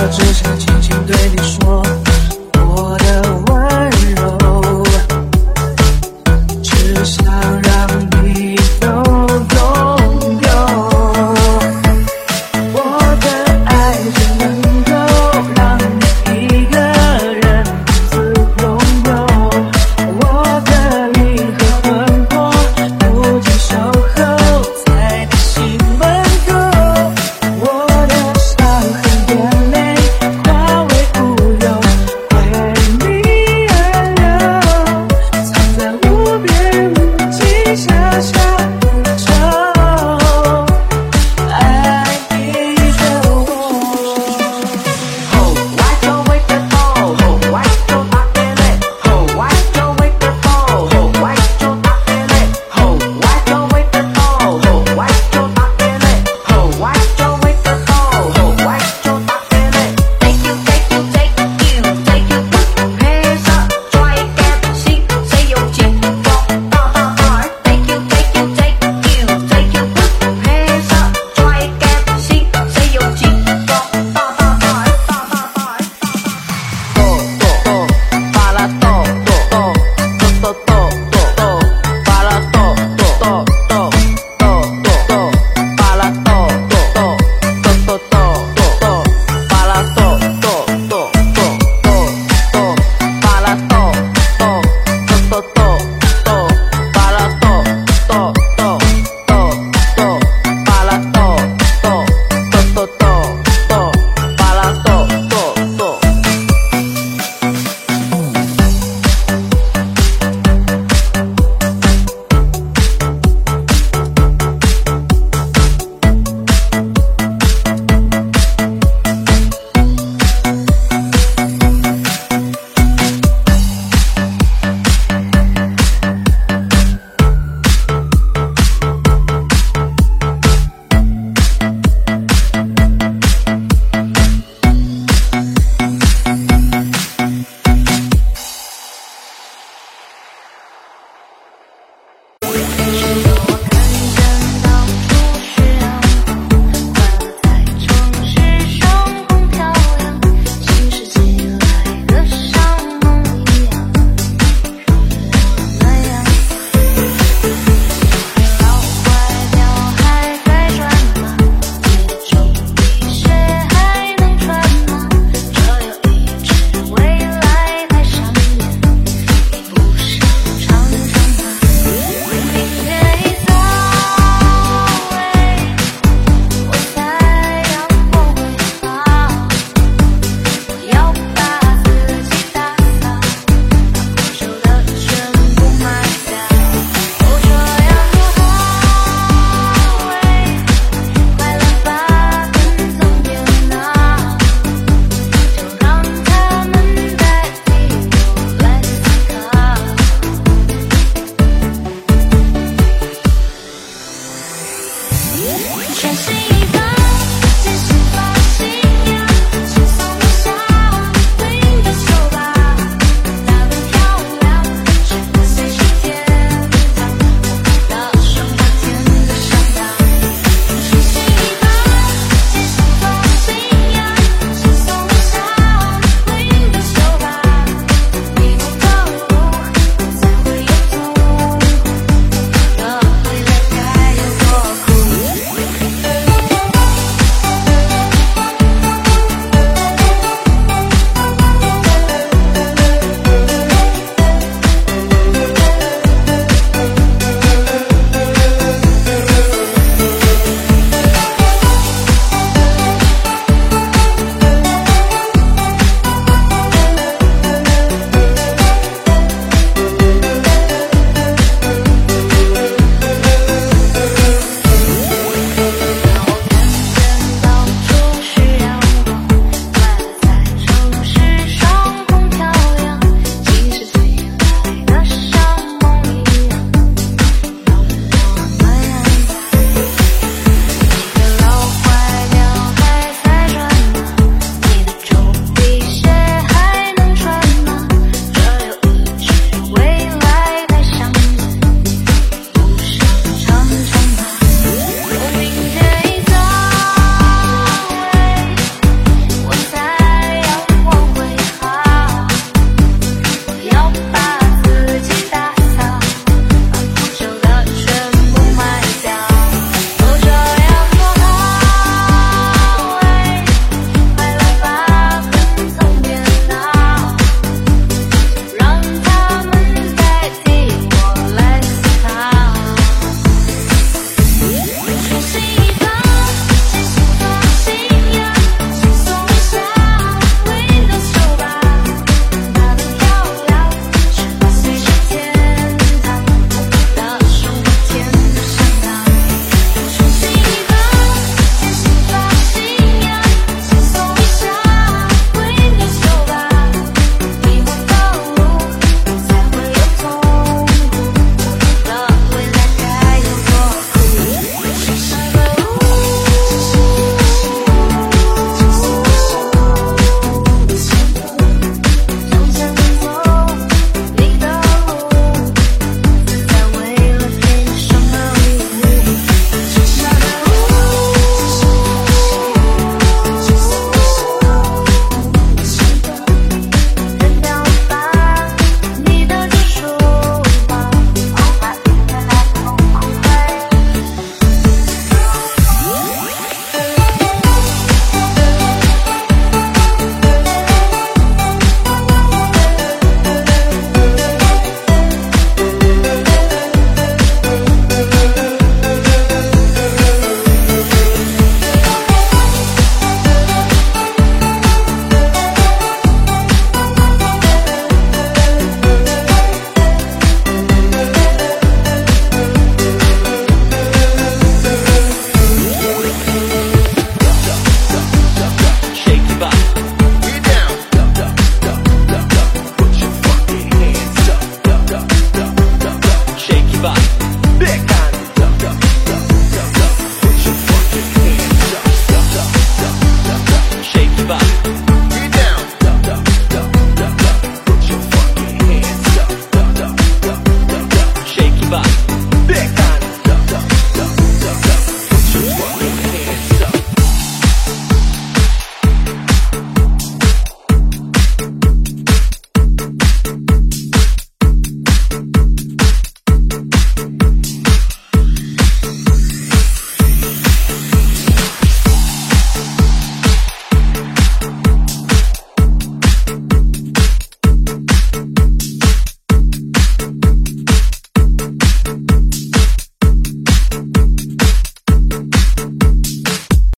我只想轻轻对你说我的